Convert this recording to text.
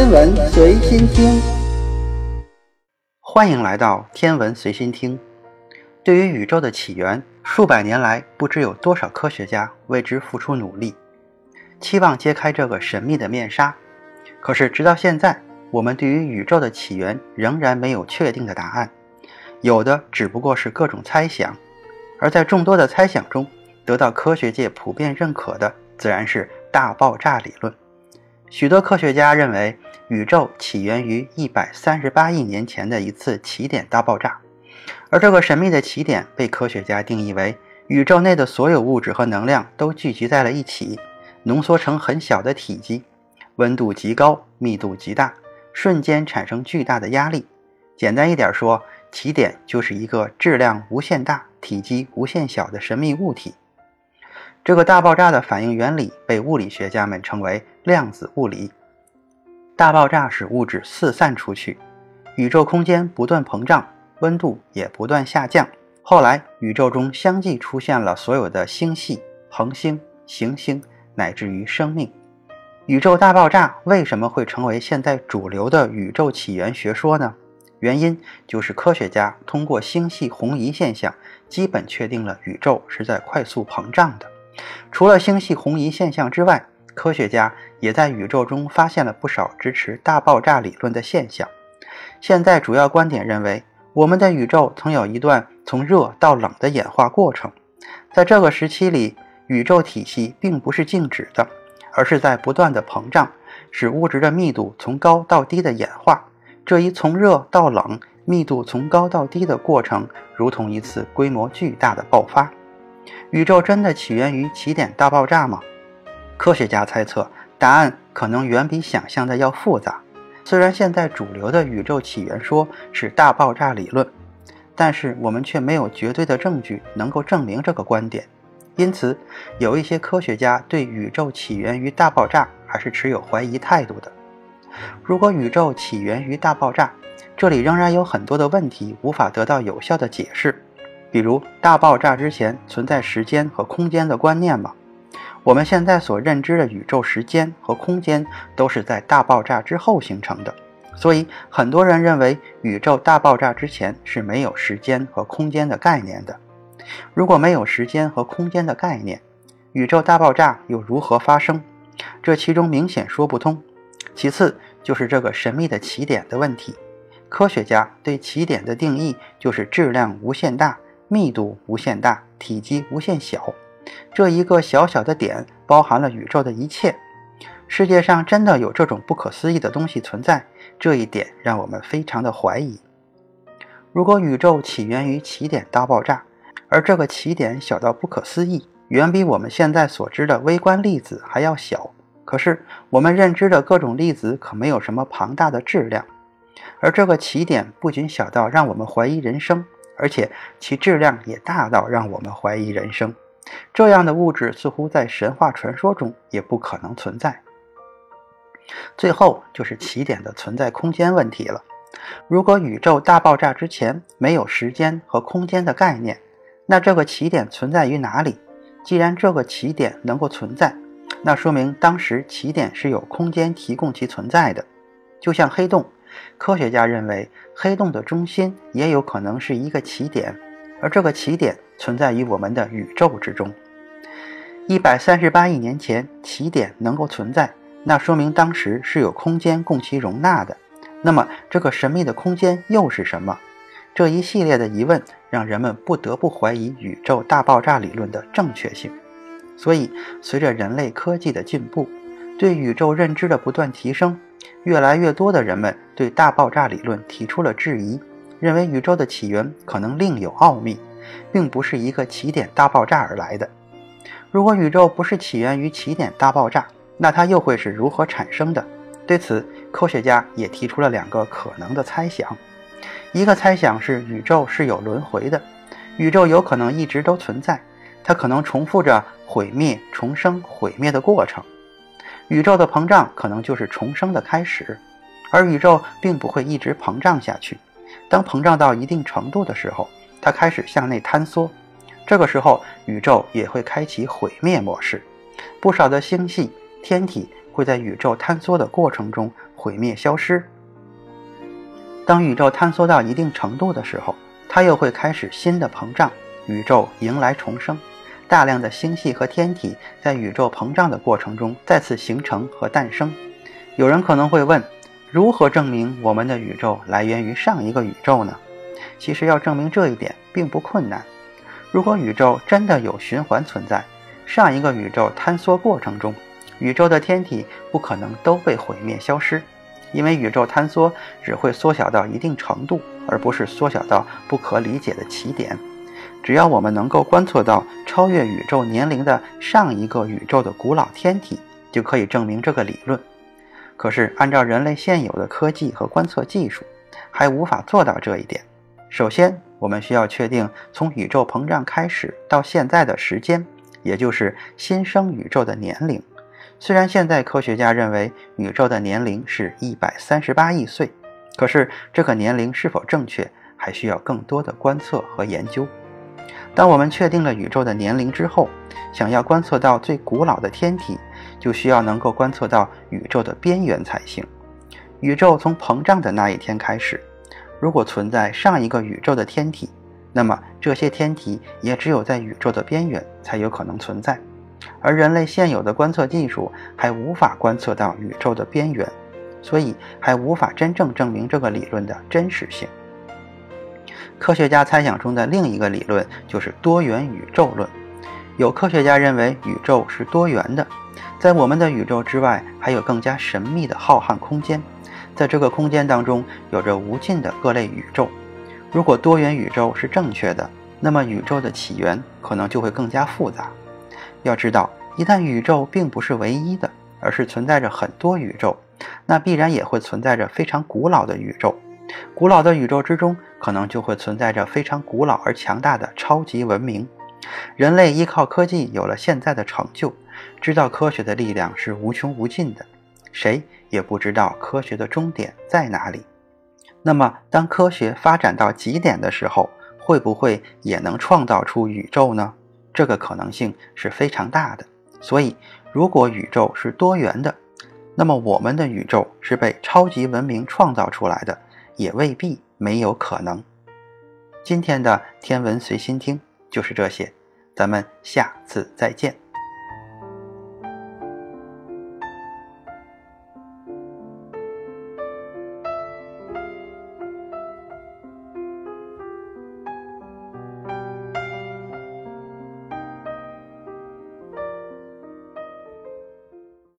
天文随心听，欢迎来到天文随心听。对于宇宙的起源，数百年来不知有多少科学家为之付出努力，期望揭开这个神秘的面纱。可是直到现在，我们对于宇宙的起源仍然没有确定的答案，有的只不过是各种猜想。而在众多的猜想中，得到科学界普遍认可的，自然是大爆炸理论。许多科学家认为，宇宙起源于一百三十八亿年前的一次起点大爆炸，而这个神秘的起点被科学家定义为宇宙内的所有物质和能量都聚集在了一起，浓缩成很小的体积，温度极高，密度极大，瞬间产生巨大的压力。简单一点说，起点就是一个质量无限大、体积无限小的神秘物体。这个大爆炸的反应原理被物理学家们称为量子物理。大爆炸使物质四散出去，宇宙空间不断膨胀，温度也不断下降。后来，宇宙中相继出现了所有的星系、恒星、行星，乃至于生命。宇宙大爆炸为什么会成为现在主流的宇宙起源学说呢？原因就是科学家通过星系红移现象，基本确定了宇宙是在快速膨胀的。除了星系红移现象之外，科学家也在宇宙中发现了不少支持大爆炸理论的现象。现在主要观点认为，我们的宇宙曾有一段从热到冷的演化过程。在这个时期里，宇宙体系并不是静止的，而是在不断的膨胀，使物质的密度从高到低的演化。这一从热到冷、密度从高到低的过程，如同一次规模巨大的爆发。宇宙真的起源于起点大爆炸吗？科学家猜测，答案可能远比想象的要复杂。虽然现在主流的宇宙起源说是大爆炸理论，但是我们却没有绝对的证据能够证明这个观点。因此，有一些科学家对宇宙起源于大爆炸还是持有怀疑态度的。如果宇宙起源于大爆炸，这里仍然有很多的问题无法得到有效的解释。比如，大爆炸之前存在时间和空间的观念吗？我们现在所认知的宇宙时间和空间都是在大爆炸之后形成的，所以很多人认为宇宙大爆炸之前是没有时间和空间的概念的。如果没有时间和空间的概念，宇宙大爆炸又如何发生？这其中明显说不通。其次就是这个神秘的起点的问题。科学家对起点的定义就是质量无限大。密度无限大，体积无限小，这一个小小的点包含了宇宙的一切。世界上真的有这种不可思议的东西存在？这一点让我们非常的怀疑。如果宇宙起源于起点大爆炸，而这个起点小到不可思议，远比我们现在所知的微观粒子还要小。可是我们认知的各种粒子可没有什么庞大的质量，而这个起点不仅小到让我们怀疑人生。而且其质量也大到让我们怀疑人生。这样的物质似乎在神话传说中也不可能存在。最后就是起点的存在空间问题了。如果宇宙大爆炸之前没有时间和空间的概念，那这个起点存在于哪里？既然这个起点能够存在，那说明当时起点是有空间提供其存在的，就像黑洞。科学家认为，黑洞的中心也有可能是一个起点，而这个起点存在于我们的宇宙之中。一百三十八亿年前，起点能够存在，那说明当时是有空间供其容纳的。那么，这个神秘的空间又是什么？这一系列的疑问让人们不得不怀疑宇宙大爆炸理论的正确性。所以，随着人类科技的进步，对宇宙认知的不断提升。越来越多的人们对大爆炸理论提出了质疑，认为宇宙的起源可能另有奥秘，并不是一个起点大爆炸而来的。如果宇宙不是起源于起点大爆炸，那它又会是如何产生的？对此，科学家也提出了两个可能的猜想。一个猜想是宇宙是有轮回的，宇宙有可能一直都存在，它可能重复着毁灭、重生、毁灭的过程。宇宙的膨胀可能就是重生的开始，而宇宙并不会一直膨胀下去。当膨胀到一定程度的时候，它开始向内坍缩，这个时候宇宙也会开启毁灭模式，不少的星系、天体会在宇宙坍缩的过程中毁灭消失。当宇宙坍缩到一定程度的时候，它又会开始新的膨胀，宇宙迎来重生。大量的星系和天体在宇宙膨胀的过程中再次形成和诞生。有人可能会问，如何证明我们的宇宙来源于上一个宇宙呢？其实要证明这一点并不困难。如果宇宙真的有循环存在，上一个宇宙坍缩过程中，宇宙的天体不可能都被毁灭消失，因为宇宙坍缩只会缩小到一定程度，而不是缩小到不可理解的起点。只要我们能够观测到超越宇宙年龄的上一个宇宙的古老天体，就可以证明这个理论。可是，按照人类现有的科技和观测技术，还无法做到这一点。首先，我们需要确定从宇宙膨胀开始到现在的时间，也就是新生宇宙的年龄。虽然现在科学家认为宇宙的年龄是一百三十八亿岁，可是这个年龄是否正确，还需要更多的观测和研究。当我们确定了宇宙的年龄之后，想要观测到最古老的天体，就需要能够观测到宇宙的边缘才行。宇宙从膨胀的那一天开始，如果存在上一个宇宙的天体，那么这些天体也只有在宇宙的边缘才有可能存在。而人类现有的观测技术还无法观测到宇宙的边缘，所以还无法真正证明这个理论的真实性。科学家猜想中的另一个理论就是多元宇宙论。有科学家认为宇宙是多元的，在我们的宇宙之外还有更加神秘的浩瀚空间，在这个空间当中有着无尽的各类宇宙。如果多元宇宙是正确的，那么宇宙的起源可能就会更加复杂。要知道，一旦宇宙并不是唯一的，而是存在着很多宇宙，那必然也会存在着非常古老的宇宙。古老的宇宙之中，可能就会存在着非常古老而强大的超级文明。人类依靠科技有了现在的成就，知道科学的力量是无穷无尽的，谁也不知道科学的终点在哪里。那么，当科学发展到极点的时候，会不会也能创造出宇宙呢？这个可能性是非常大的。所以，如果宇宙是多元的，那么我们的宇宙是被超级文明创造出来的。也未必没有可能。今天的天文随心听就是这些，咱们下次再见。